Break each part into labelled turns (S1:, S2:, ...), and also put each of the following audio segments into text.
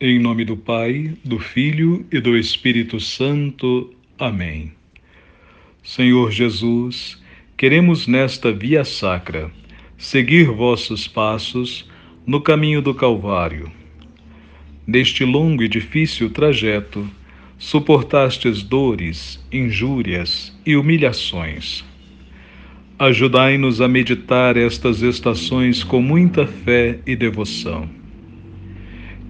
S1: Em nome do Pai, do Filho e do Espírito Santo. Amém. Senhor Jesus, queremos nesta via sacra seguir vossos passos no caminho do Calvário. Neste longo e difícil trajeto, suportastes dores, injúrias e humilhações. Ajudai-nos a meditar estas estações com muita fé e devoção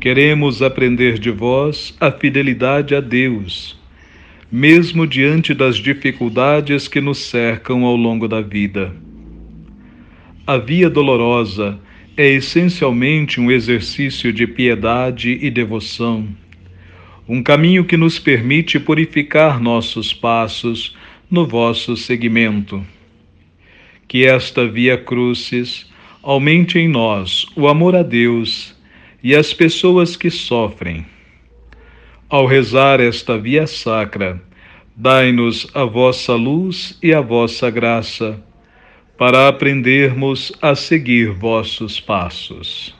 S1: Queremos aprender de vós a fidelidade a Deus, mesmo diante das dificuldades que nos cercam ao longo da vida. A via dolorosa é essencialmente um exercício de piedade e devoção, um caminho que nos permite purificar nossos passos no vosso seguimento. Que esta via crucis aumente em nós o amor a Deus e as pessoas que sofrem. Ao rezar esta via sacra, dai-nos a vossa luz e a vossa graça, para aprendermos a seguir vossos passos.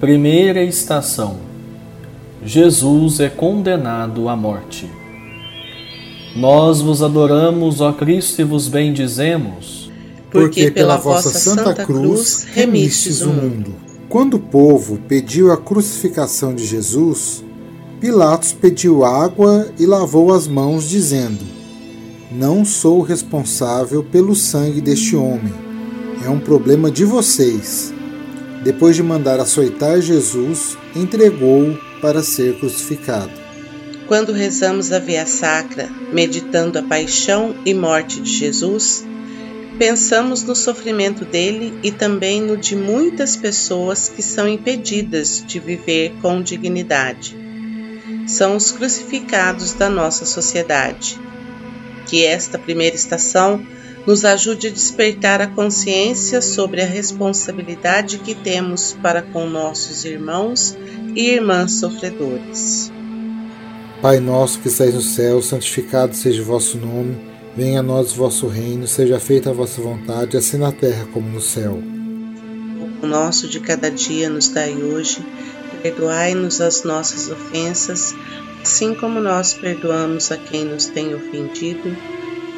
S2: Primeira estação: Jesus é condenado à morte. Nós vos adoramos, ó Cristo, e vos bendizemos,
S3: porque pela vossa Santa Cruz remistes o mundo. Quando o povo pediu a crucificação de Jesus, Pilatos pediu água e lavou as mãos, dizendo: Não sou responsável pelo sangue deste homem. É um problema de vocês depois de mandar açoitar Jesus, entregou-o para ser crucificado.
S4: Quando rezamos a Via Sacra, meditando a paixão e morte de Jesus, pensamos no sofrimento dele e também no de muitas pessoas que são impedidas de viver com dignidade. São os crucificados da nossa sociedade. Que esta primeira estação nos ajude a despertar a consciência sobre a responsabilidade que temos para com nossos irmãos e irmãs sofredores.
S3: Pai nosso que estais no céu, santificado seja o vosso nome, venha a nós o vosso reino, seja feita a vossa vontade, assim na terra como no céu.
S4: O nosso de cada dia nos dai hoje, perdoai-nos as nossas ofensas, assim como nós perdoamos a quem nos tem ofendido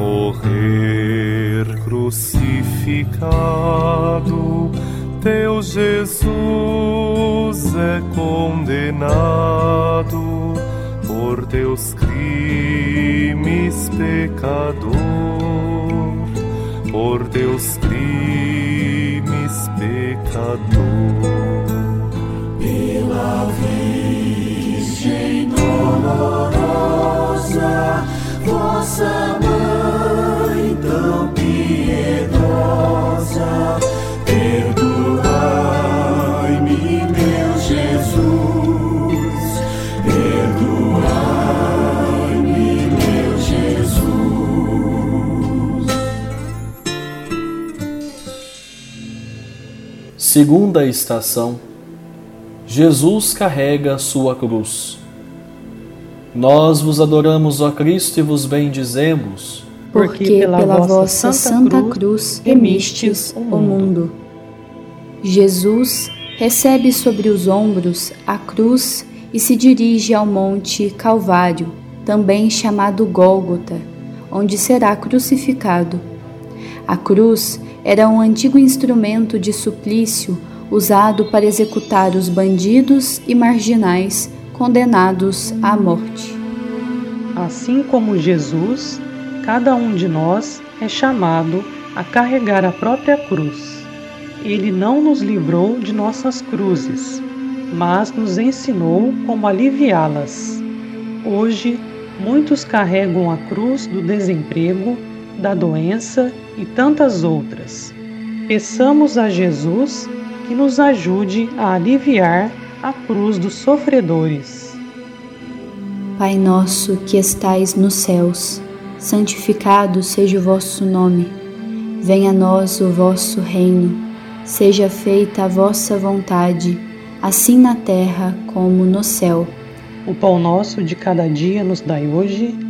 S5: Morrer crucificado, teu Jesus é condenado por teus crimes, pecador, por teus crimes, pecador.
S6: Pela Virgem
S2: Segunda estação: Jesus carrega sua cruz. Nós vos adoramos, ó Cristo, e vos bendizemos,
S7: porque pela vossa Santa Cruz remistes o mundo. Jesus recebe sobre os ombros a cruz e se dirige ao Monte Calvário, também chamado Gólgota, onde será crucificado. A cruz era um antigo instrumento de suplício usado para executar os bandidos e marginais condenados à morte.
S8: Assim como Jesus, cada um de nós é chamado a carregar a própria cruz. Ele não nos livrou de nossas cruzes, mas nos ensinou como aliviá-las. Hoje, muitos carregam a cruz do desemprego, da doença e tantas outras. Peçamos a Jesus que nos ajude a aliviar a cruz dos sofredores.
S7: Pai nosso que estais nos céus, santificado seja o vosso nome. Venha a nós o vosso reino. Seja feita a vossa vontade, assim na terra como no céu.
S8: O pão nosso de cada dia nos dai hoje.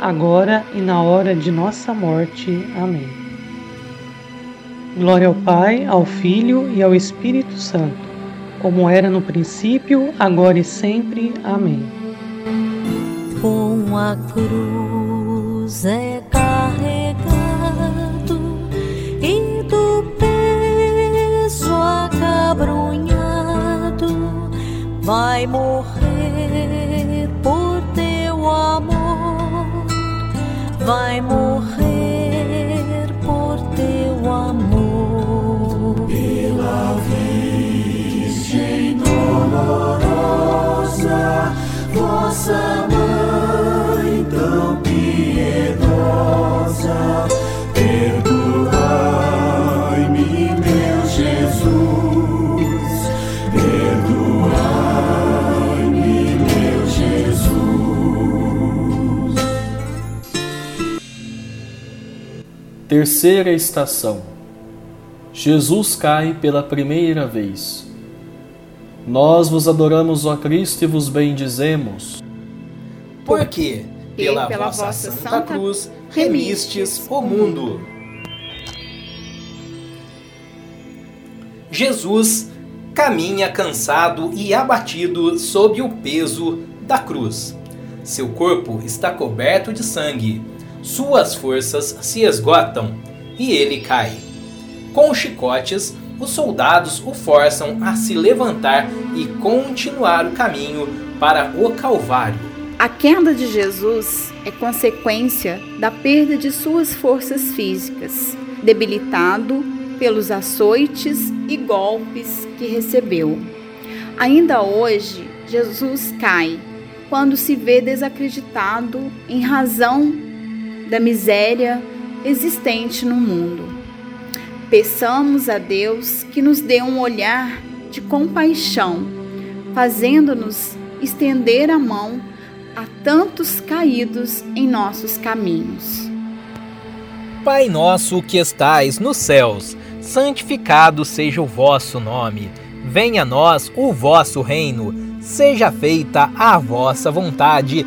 S8: agora e na hora de nossa morte. Amém. Glória ao Pai, ao Filho e ao Espírito Santo, como era no princípio, agora e sempre. Amém.
S9: Com a cruz é carregado e do peso acabrunhado vai morrer vai morrer
S6: vossa
S2: Terceira estação. Jesus cai pela primeira vez. Nós vos adoramos, ó Cristo, e vos bendizemos.
S10: Porque, pela, pela vossa, vossa Santa, Santa Cruz, remistes o mundo. Jesus caminha cansado e abatido sob o peso da cruz. Seu corpo está coberto de sangue, suas forças se esgotam e ele cai. Com chicotes, os soldados o forçam a se levantar e continuar o caminho para o Calvário.
S11: A queda de Jesus é consequência da perda de suas forças físicas, debilitado pelos açoites e golpes que recebeu. Ainda hoje, Jesus cai quando se vê desacreditado em razão da miséria existente no mundo. Peçamos a Deus que nos dê um olhar de compaixão, fazendo-nos estender a mão a tantos caídos em nossos caminhos.
S10: Pai nosso que estais nos céus, santificado seja o vosso nome. Venha a nós o vosso reino. Seja feita a vossa vontade,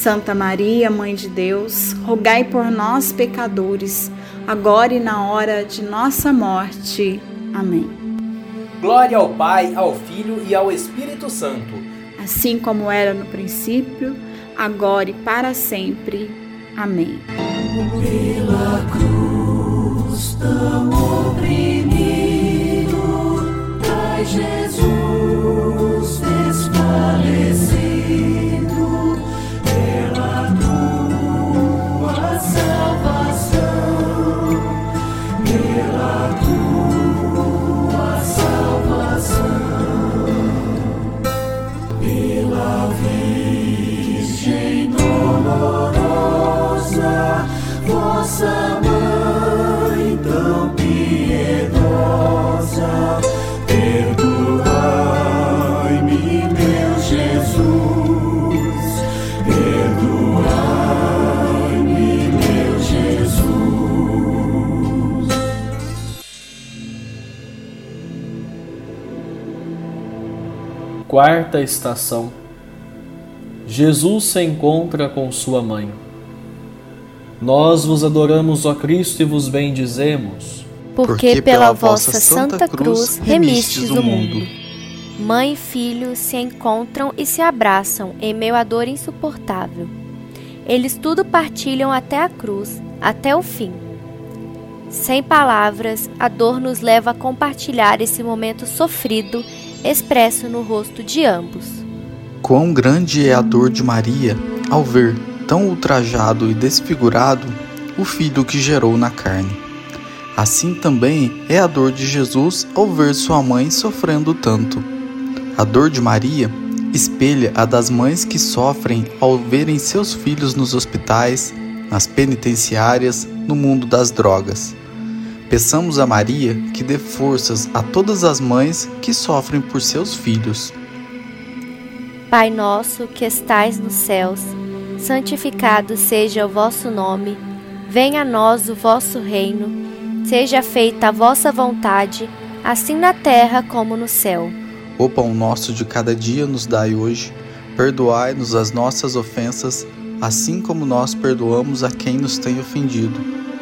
S11: Santa Maria, Mãe de Deus, rogai por nós, pecadores agora e na hora de nossa morte. Amém.
S10: Glória ao Pai, ao Filho e ao Espírito Santo.
S11: Assim como era no princípio, agora e para sempre. Amém.
S6: Pela cruz tão oprimido, Jesus.
S2: Quarta estação. Jesus se encontra com sua mãe. Nós vos adoramos, ó Cristo, e vos bendizemos.
S12: Porque pela vossa Santa Cruz remistes o mundo. Mãe e filho se encontram e se abraçam em meio à dor insuportável. Eles tudo partilham até a cruz, até o fim. Sem palavras, a dor nos leva a compartilhar esse momento sofrido expresso no rosto de ambos.
S13: Quão grande é a dor de Maria ao ver, tão ultrajado e desfigurado, o filho que gerou na carne. Assim também é a dor de Jesus ao ver sua mãe sofrendo tanto. A dor de Maria espelha a das mães que sofrem ao verem seus filhos nos hospitais, nas penitenciárias, no mundo das drogas. Peçamos a Maria que dê forças a todas as mães que sofrem por seus filhos.
S12: Pai nosso que estais nos céus, santificado seja o vosso nome, venha a nós o vosso reino, seja feita a vossa vontade, assim na terra como no céu.
S13: O pão nosso de cada dia nos dai hoje, perdoai-nos as nossas ofensas, assim como nós perdoamos a quem nos tem ofendido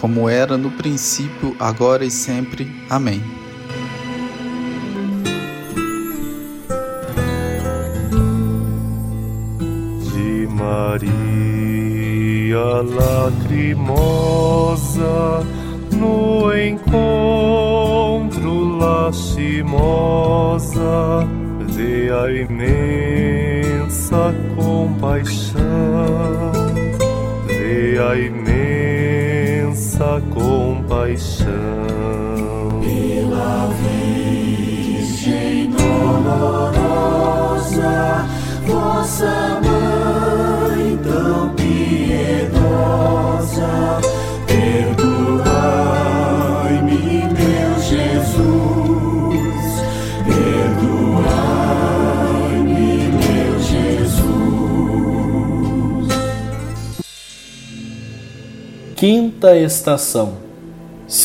S13: como era no princípio, agora e sempre. Amém.
S5: De Maria lacrimosa, no encontro lastimosa, vê a imensa compaixão, compaixão.
S6: Pela Virgem dolorosa, vossa mãe tão piedosa, perdoai-me, meu Jesus, perdoai-me, meu Jesus.
S2: Quinta estação.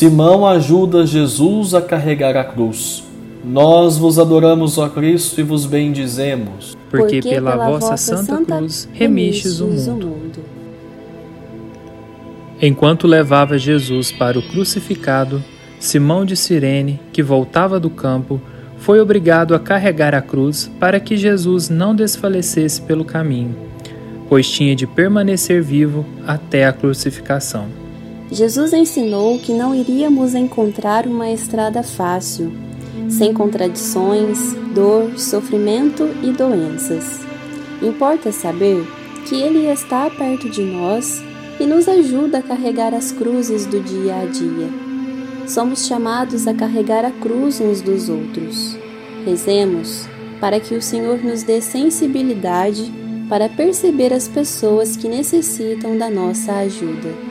S2: Simão ajuda Jesus a carregar a cruz. Nós vos adoramos, ó Cristo, e vos bendizemos.
S14: Porque, pela, pela vossa Santa Cruz remistes o mundo. mundo. Enquanto levava Jesus para o crucificado, Simão de Cirene, que voltava do campo, foi obrigado a carregar a cruz para que Jesus não desfalecesse pelo caminho pois tinha de permanecer vivo até a crucificação.
S15: Jesus ensinou que não iríamos encontrar uma estrada fácil, sem contradições, dor, sofrimento e doenças. Importa saber que Ele está perto de nós e nos ajuda a carregar as cruzes do dia a dia. Somos chamados a carregar a cruz uns dos outros. Rezemos para que o Senhor nos dê sensibilidade para perceber as pessoas que necessitam da nossa ajuda.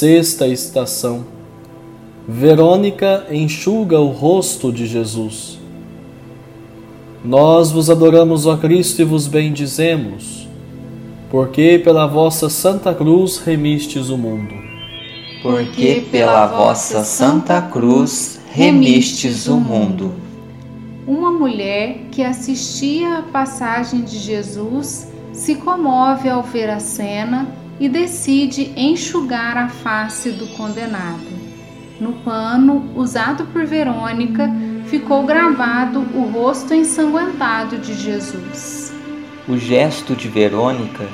S2: Sexta estação. Verônica enxuga o rosto de Jesus. Nós vos adoramos, ó Cristo, e vos bendizemos, porque pela vossa Santa Cruz remistes o mundo.
S16: Porque pela vossa Santa Cruz remistes o mundo.
S17: Uma mulher que assistia à passagem de Jesus se comove ao ver a cena e decide enxugar a face do condenado. No pano usado por Verônica ficou gravado o rosto ensanguentado de Jesus.
S16: O gesto de Verônica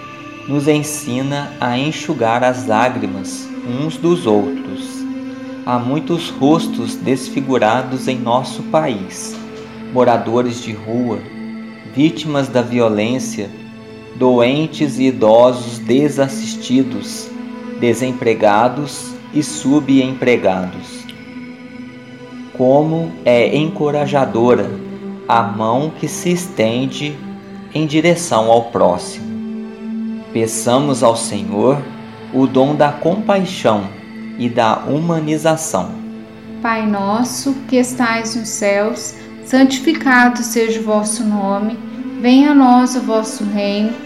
S16: nos ensina a enxugar as lágrimas uns dos outros. Há muitos rostos desfigurados em nosso país, moradores de rua, vítimas da violência, doentes e idosos desassistidos, desempregados e subempregados. Como é encorajadora a mão que se estende em direção ao próximo. Peçamos ao Senhor o dom da compaixão e da humanização.
S17: Pai nosso que estais nos céus, santificado seja o vosso nome, venha a nós o vosso reino,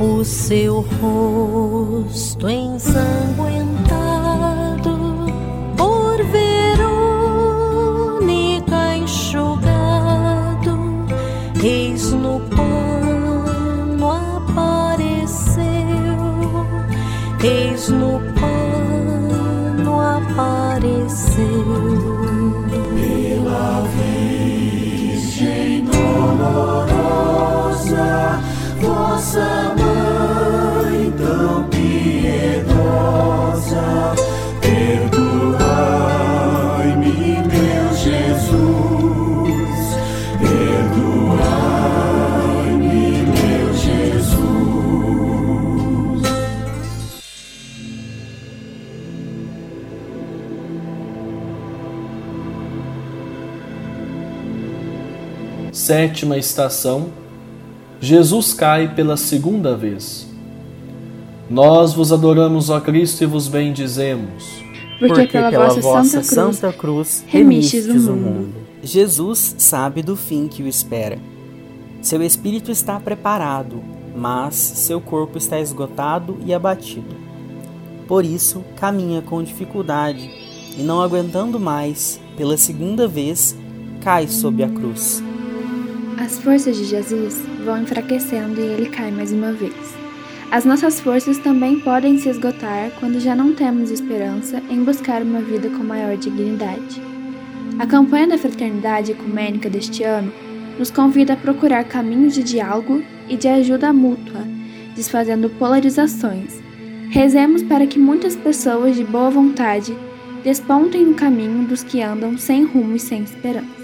S9: O seu rosto ensanguentado por Verônica enxugado, eis no pano apareceu, eis no pano apareceu.
S18: Pela Virgem dolorosa, vossa mãe
S2: Sétima estação. Jesus cai pela segunda vez. Nós vos adoramos, ó Cristo, e vos bendizemos.
S19: Porque, pela, vossa, Santa Cruz remistes o mundo.
S20: Jesus sabe do fim que o espera. Seu espírito está preparado, mas seu corpo está esgotado e abatido. Por isso, caminha com dificuldade e, não aguentando mais, pela segunda vez, cai sob a cruz.
S21: As forças de Jesus vão enfraquecendo e ele cai mais uma vez. As nossas forças também podem se esgotar quando já não temos esperança em buscar uma vida com maior dignidade. A campanha da Fraternidade Ecumênica deste ano nos convida a procurar caminhos de diálogo e de ajuda mútua, desfazendo polarizações. Rezemos para que muitas pessoas de boa vontade despontem no caminho dos que andam sem rumo e sem esperança.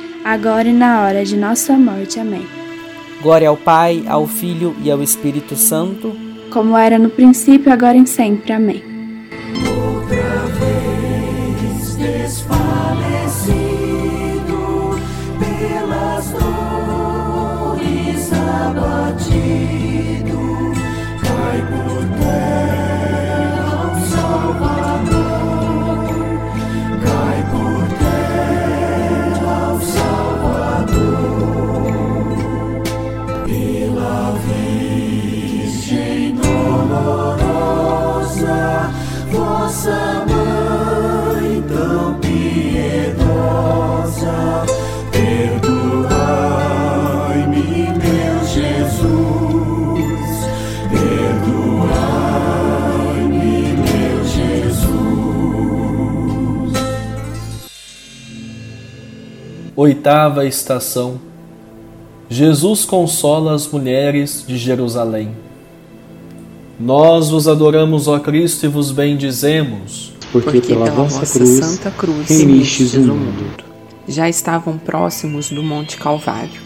S21: agora e na hora de nossa morte. Amém.
S20: Glória ao Pai, ao Filho e ao Espírito Santo,
S21: como era no princípio, agora e sempre. Amém.
S18: Outra vez desfalecido pelas dores abatido. Nossa Mãe tão piedosa, perdoai-me, meu Jesus, perdoai-me, meu Jesus.
S2: Oitava estação. Jesus consola as mulheres de Jerusalém. Nós vos adoramos, ó Cristo, e vos bendizemos,
S22: porque, porque pela, pela vossa cruz, Santa Cruz remistes o mundo.
S23: Já estavam próximos do Monte Calvário.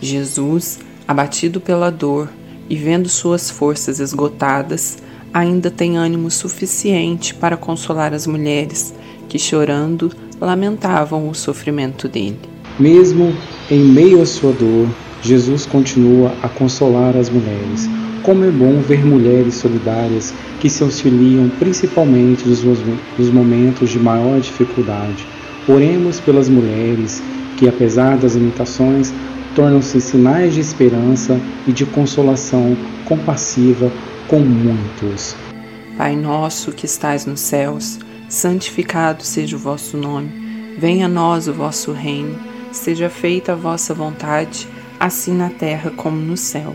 S23: Jesus, abatido pela dor e vendo suas forças esgotadas, ainda tem ânimo suficiente para consolar as mulheres que, chorando, lamentavam o sofrimento dele.
S22: Mesmo em meio à sua dor, Jesus continua a consolar as mulheres. Como é bom ver mulheres solidárias que se auxiliam principalmente nos momentos de maior dificuldade. Oremos pelas mulheres que, apesar das limitações, tornam-se sinais de esperança e de consolação compassiva com muitos.
S23: Pai nosso que estais nos céus, santificado seja o vosso nome. Venha a nós o vosso reino. Seja feita a vossa vontade, assim na terra como no céu.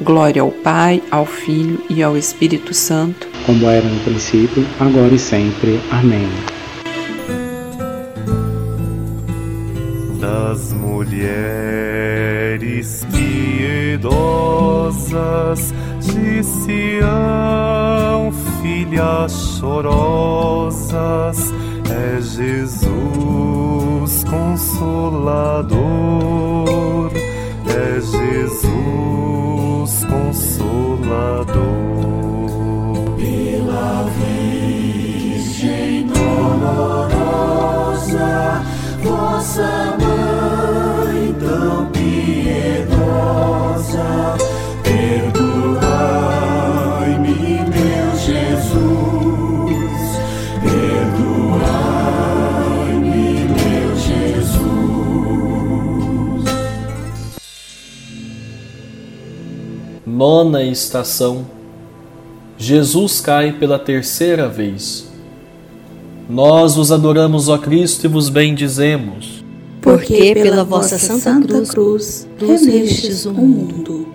S23: Glória ao Pai, ao Filho e ao Espírito Santo,
S22: como era no princípio, agora e sempre. Amém.
S5: Das mulheres piedosas de Sião, filhas chorosas, é Jesus consolador, é Jesus consolador.
S6: Pela Virgem dolorosa, vossa mãe
S2: Nona estação. Jesus cai pela terceira vez. Nós vos adoramos, ó Cristo, e vos bendizemos.
S24: Porque pela vossa Santa Cruz remistes o mundo.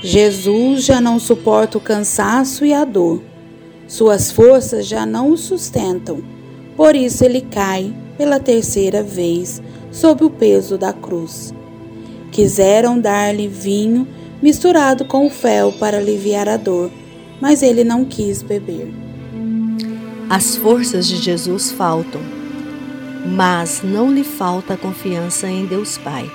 S24: Jesus já não suporta o cansaço e a dor. Suas forças já não o sustentam. Por isso ele cai pela terceira vez sob o peso da cruz. Quiseram dar-lhe vinho misturado com o fel para aliviar a dor, mas ele não quis beber.
S25: As forças de Jesus faltam, mas não lhe falta a confiança em Deus Pai.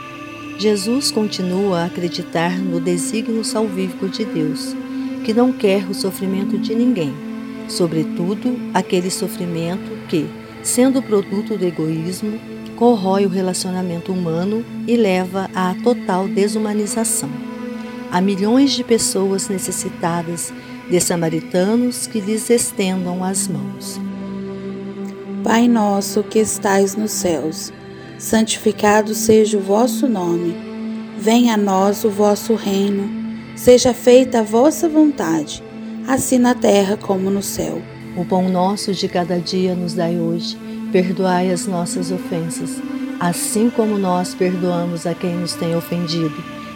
S25: Jesus continua a acreditar no desígnio salvífico de Deus, que não quer o sofrimento de ninguém, sobretudo aquele sofrimento que, sendo produto do egoísmo, corrói o relacionamento humano e leva à total desumanização. Há milhões de pessoas necessitadas de samaritanos que lhes estendam as mãos.
S24: Pai nosso que estais nos céus, santificado seja o vosso nome. Venha a nós o vosso reino. Seja feita a vossa vontade, assim na terra como no céu.
S25: O pão nosso de cada dia nos dai hoje. Perdoai as nossas ofensas, assim como nós perdoamos a quem nos tem ofendido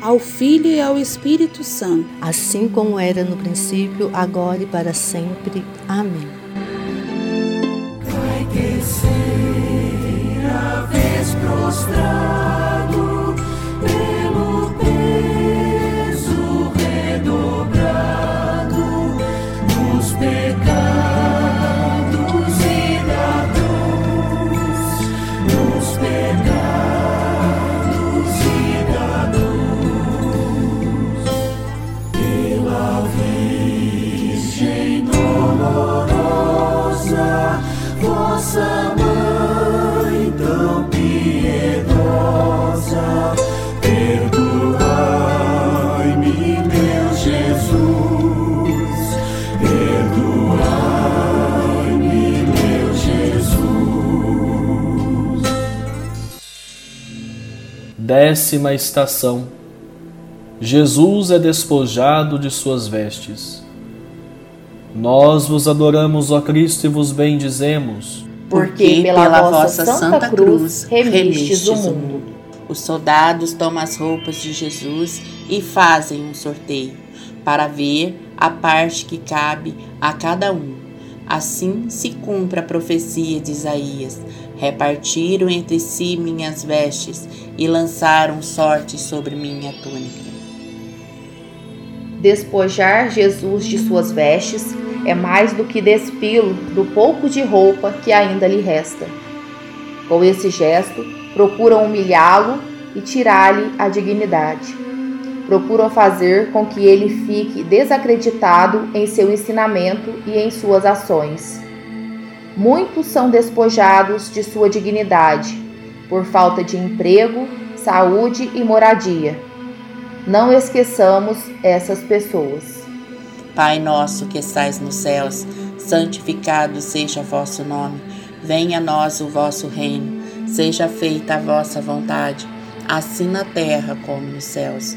S24: ao Filho e ao Espírito Santo,
S25: assim como era no princípio, agora e para sempre. Amém.
S6: Vai terceira vez prostrado
S2: Décima estação Jesus é despojado de suas vestes. Nós vos adoramos, ó Cristo, e vos bendizemos.
S26: Porque pela vossa Santa Cruz remistes o mundo. Os soldados tomam as roupas de Jesus e fazem um sorteio, para ver a parte que cabe a cada um. Assim se cumpre a profecia de Isaías. Repartiram entre si minhas vestes e lançaram sorte sobre minha túnica.
S27: Despojar Jesus de suas vestes é mais do que despilo do pouco de roupa que ainda lhe resta. Com esse gesto, procuram humilhá-lo e tirar-lhe a dignidade. Procuram fazer com que ele fique desacreditado em seu ensinamento e em suas ações. Muitos são despojados de sua dignidade por falta de emprego, saúde e moradia não esqueçamos essas pessoas.
S26: Pai nosso que estais nos céus, santificado seja vosso nome. Venha a nós o vosso reino. Seja feita a vossa vontade, assim na terra como nos céus.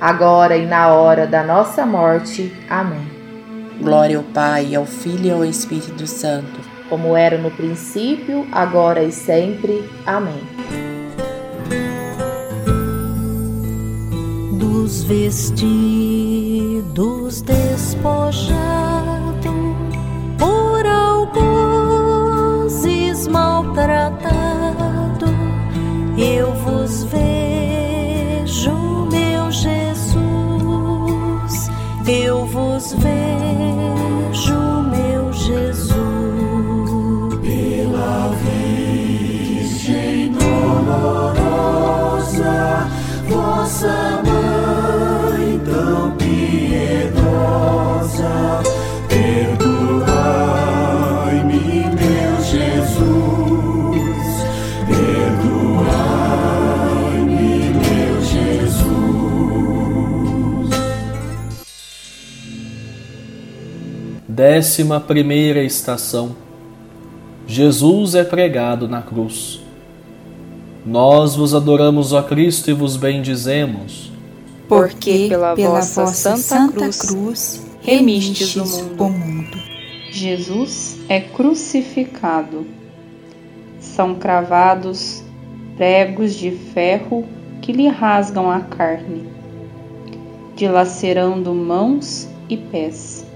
S27: agora e na hora da nossa morte. Amém.
S26: Glória ao Pai, ao Filho e ao Espírito Santo,
S27: como era no princípio, agora e sempre. Amém.
S9: dos vestidos despojado vos
S2: Décima primeira estação. Jesus é pregado na cruz. Nós vos adoramos, ó Cristo, e vos bendizemos.
S26: Porque pela, pela vossa Santa, Santa Cruz, cruz remistes o mundo.
S28: o mundo. Jesus é crucificado. São cravados pregos de ferro que lhe rasgam a carne, dilacerando mãos e pés.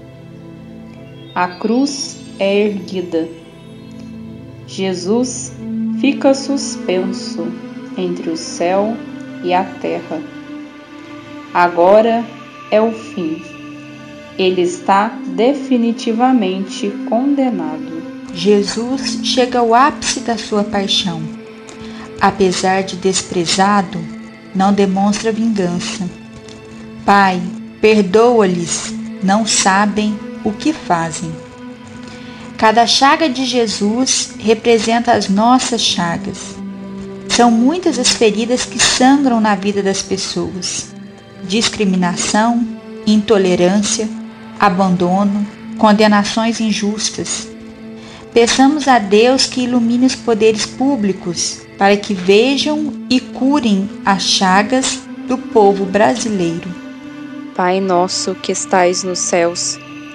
S28: A cruz é erguida. Jesus fica suspenso entre o céu e a terra. Agora é o fim. Ele está definitivamente condenado.
S29: Jesus chega ao ápice da sua paixão. Apesar de desprezado, não demonstra vingança. Pai, perdoa-lhes, não sabem o que fazem. Cada chaga de Jesus representa as nossas chagas. São muitas as feridas que sangram na vida das pessoas: discriminação, intolerância, abandono, condenações injustas. Peçamos a Deus que ilumine os poderes públicos para que vejam e curem as chagas do povo brasileiro.
S30: Pai nosso que estais nos céus,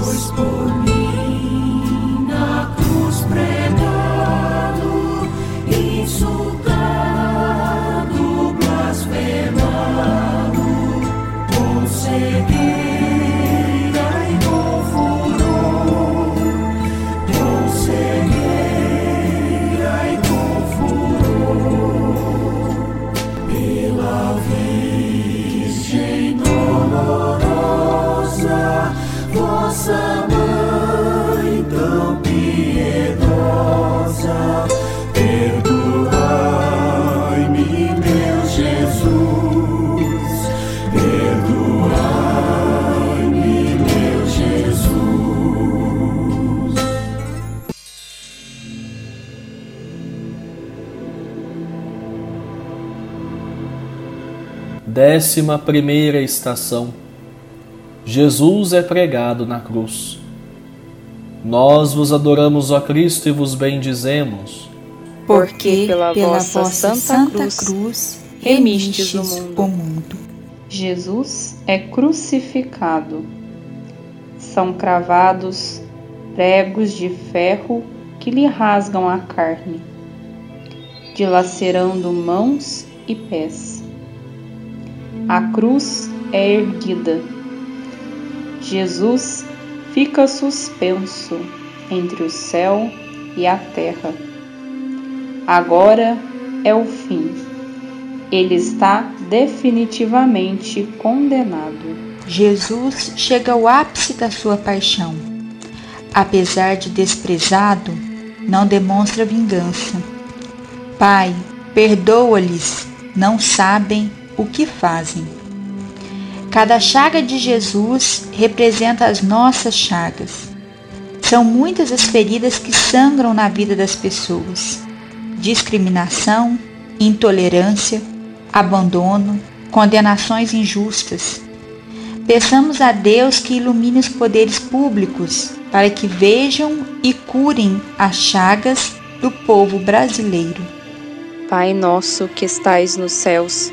S6: Sois
S2: Décima primeira estação. Jesus é pregado na cruz. Nós vos adoramos, ó Cristo, e vos bendizemos.
S29: Porque pela, vossa santa, cruz, cruz remistes o mundo. o mundo.
S17: Jesus é crucificado. São cravados pregos de ferro que lhe rasgam a carne, dilacerando mãos e pés. A cruz é erguida. Jesus fica suspenso entre o céu e a terra. Agora é o fim. Ele está definitivamente condenado.
S29: Jesus chega ao ápice da sua paixão. Apesar de desprezado, não demonstra vingança. Pai, perdoa-lhes, não sabem o que fazem. Cada chaga de Jesus representa as nossas chagas. São muitas as feridas que sangram na vida das pessoas: discriminação, intolerância, abandono, condenações injustas. Peçamos a Deus que ilumine os poderes públicos para que vejam e curem as chagas do povo brasileiro.
S28: Pai nosso que estais nos céus,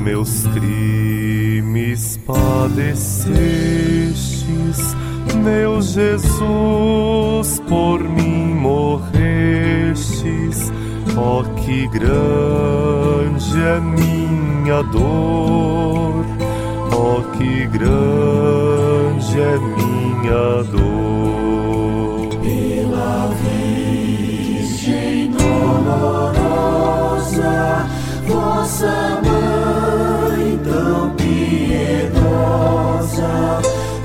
S5: Meus crimes padecestes, meu Jesus, por mim morrestes. Ó, oh, que grande é minha dor, ó, oh, que grande é minha dor.
S6: Pela Virgem dolorosa, vossa mãe tão piedosa,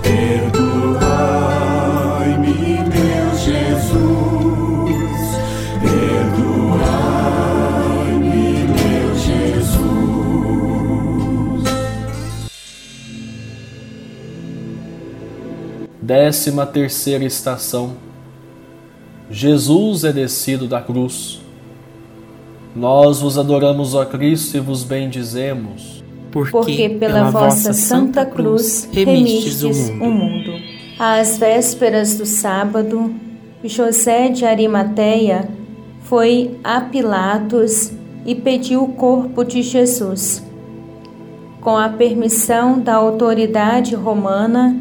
S6: perdoai-me, meu Jesus, perdoai-me, meu Jesus.
S2: Décima terceira estação. Jesus é descido da cruz. Nós vos adoramos, ó Cristo, e vos bendizemos.
S31: Porque, porque pela, pela vossa santa cruz remistes o mundo.
S32: Às vésperas do sábado, José de Arimateia foi a Pilatos e pediu o corpo de Jesus. Com a permissão da autoridade romana,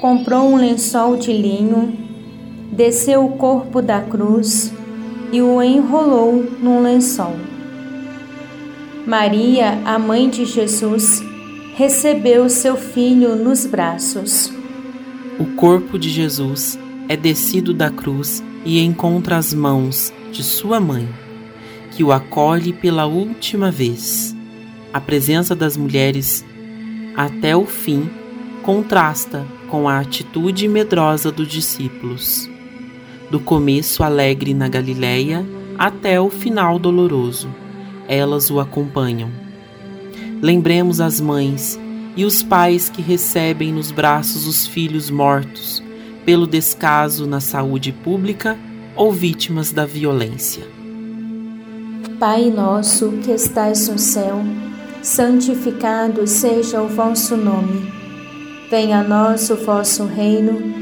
S32: comprou um lençol de linho, desceu o corpo da cruz e o enrolou num lençol. Maria, a mãe de Jesus, recebeu seu filho nos braços.
S26: O corpo de Jesus é descido da cruz e encontra as mãos de sua mãe, que o acolhe pela última vez. A presença das mulheres até o fim contrasta com a atitude medrosa dos discípulos, do começo alegre na Galileia até o final doloroso. Elas o acompanham. Lembremos as mães e os pais que recebem nos braços os filhos mortos pelo descaso na saúde pública ou vítimas da violência.
S32: Pai nosso que estais no céu, santificado seja o vosso nome. Venha a nós o vosso reino,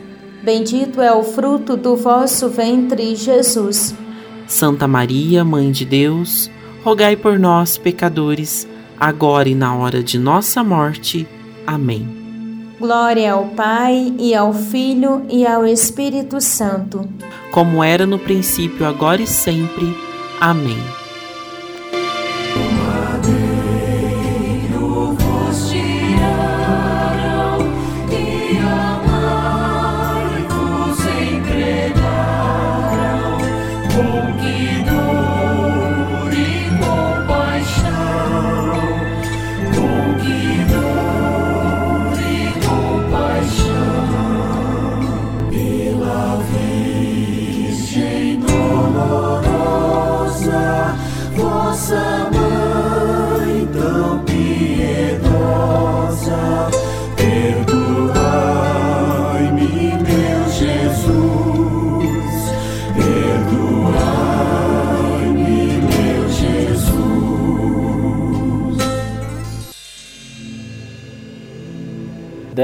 S32: Bendito é o fruto do vosso ventre, Jesus.
S26: Santa Maria, Mãe de Deus, rogai por nós, pecadores, agora e na hora de nossa morte. Amém.
S32: Glória ao Pai, e ao Filho, e ao Espírito Santo.
S26: Como era no princípio, agora e sempre. Amém.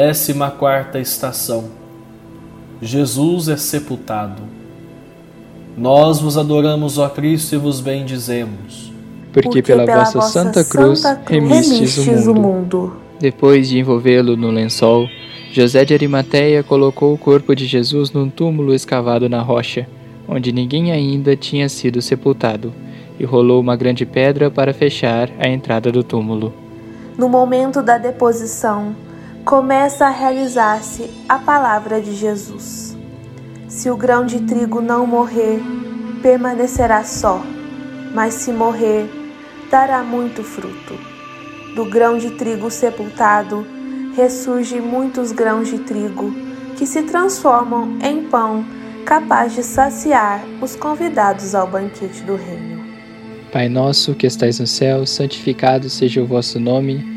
S2: Décima quarta estação. Jesus é sepultado. Nós vos adoramos, ó Cristo, e vos bendizemos.
S14: Porque, Porque pela, pela, vossa, Santa Cruz, Santa cruz remistes, remistes o, mundo. o mundo. Depois de envolvê-lo no lençol, José de Arimateia colocou o corpo de Jesus num túmulo escavado na rocha, onde ninguém ainda tinha sido sepultado, e rolou uma grande pedra para fechar a entrada do túmulo.
S33: No momento da deposição, começa a realizar-se a palavra de Jesus. Se o grão de trigo não morrer, permanecerá só, mas se morrer, dará muito fruto. Do grão de trigo sepultado, ressurgem muitos grãos de trigo que se transformam em pão capaz de saciar os convidados ao banquete do reino.
S14: Pai nosso que estais no céu, santificado seja o vosso nome.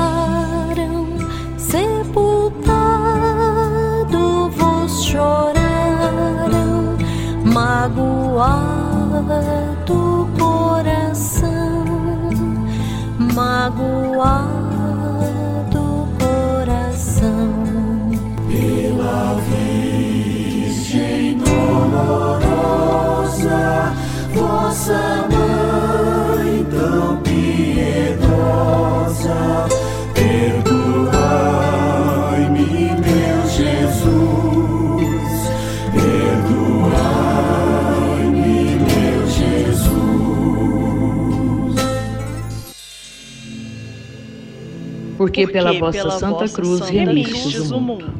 S34: 花。
S35: Porque, pela vossa Santa Cruz remistes o mundo.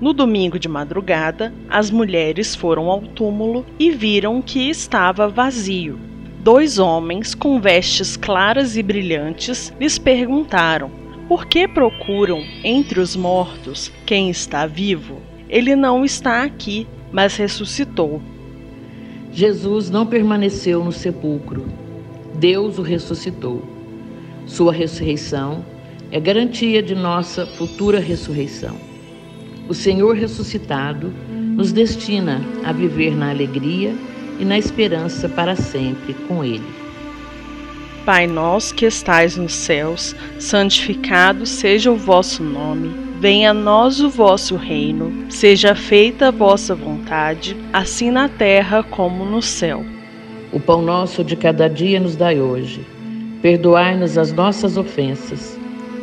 S35: No domingo de madrugada, as mulheres foram ao túmulo e viram que estava vazio. Dois homens com vestes claras e brilhantes lhes perguntaram: Por que procuram entre os mortos quem está vivo? Ele não está aqui, mas ressuscitou.
S36: Jesus não permaneceu no sepulcro. Deus o ressuscitou. Sua ressurreição é garantia de nossa futura ressurreição. O Senhor ressuscitado nos destina a viver na alegria e na esperança para sempre com Ele.
S35: Pai nosso que estais nos céus, santificado seja o vosso nome. Venha a nós o vosso reino, seja feita a vossa vontade, assim na terra como no céu.
S36: O pão nosso de cada dia nos dai hoje. Perdoai-nos as nossas ofensas,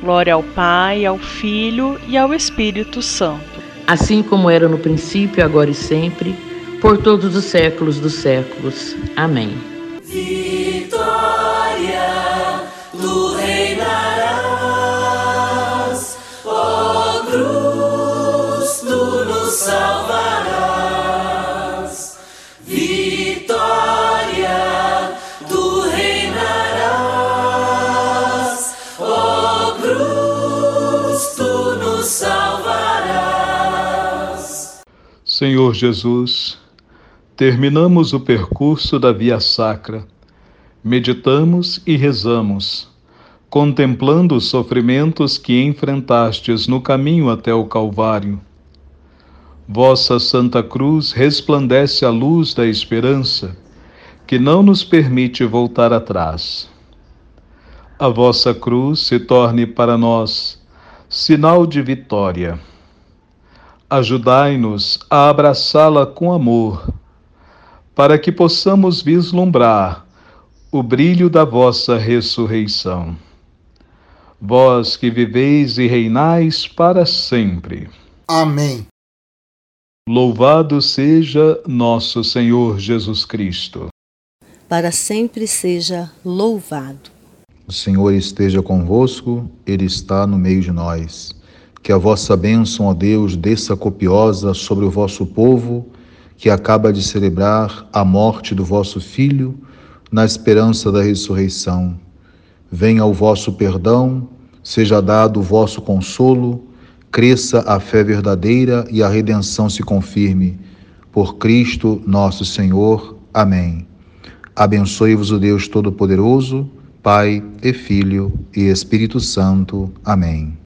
S35: Glória ao Pai, ao Filho e ao Espírito Santo
S36: assim como era no princípio, agora e sempre, por todos os séculos dos séculos. Amém.
S34: Vitória, tu
S1: Senhor Jesus, terminamos o percurso da Via Sacra, meditamos e rezamos, contemplando os sofrimentos que enfrentastes no caminho até o Calvário. Vossa Santa Cruz resplandece a luz da esperança, que não nos permite voltar atrás. A vossa cruz se torne para nós sinal de vitória Ajudai-nos a abraçá-la com amor, para que possamos vislumbrar o brilho da vossa ressurreição. Vós que viveis e reinais para sempre.
S3: Amém.
S1: Louvado seja nosso Senhor Jesus Cristo.
S25: Para sempre seja louvado.
S37: O Senhor esteja convosco, Ele está no meio de nós. Que a vossa bênção, ó Deus, desça copiosa sobre o vosso povo, que acaba de celebrar a morte do vosso Filho, na esperança da ressurreição. Venha o vosso perdão, seja dado o vosso consolo, cresça a fé verdadeira e a redenção se confirme. Por Cristo nosso Senhor. Amém. Abençoe-vos o Deus Todo-Poderoso, Pai e Filho e Espírito Santo. Amém.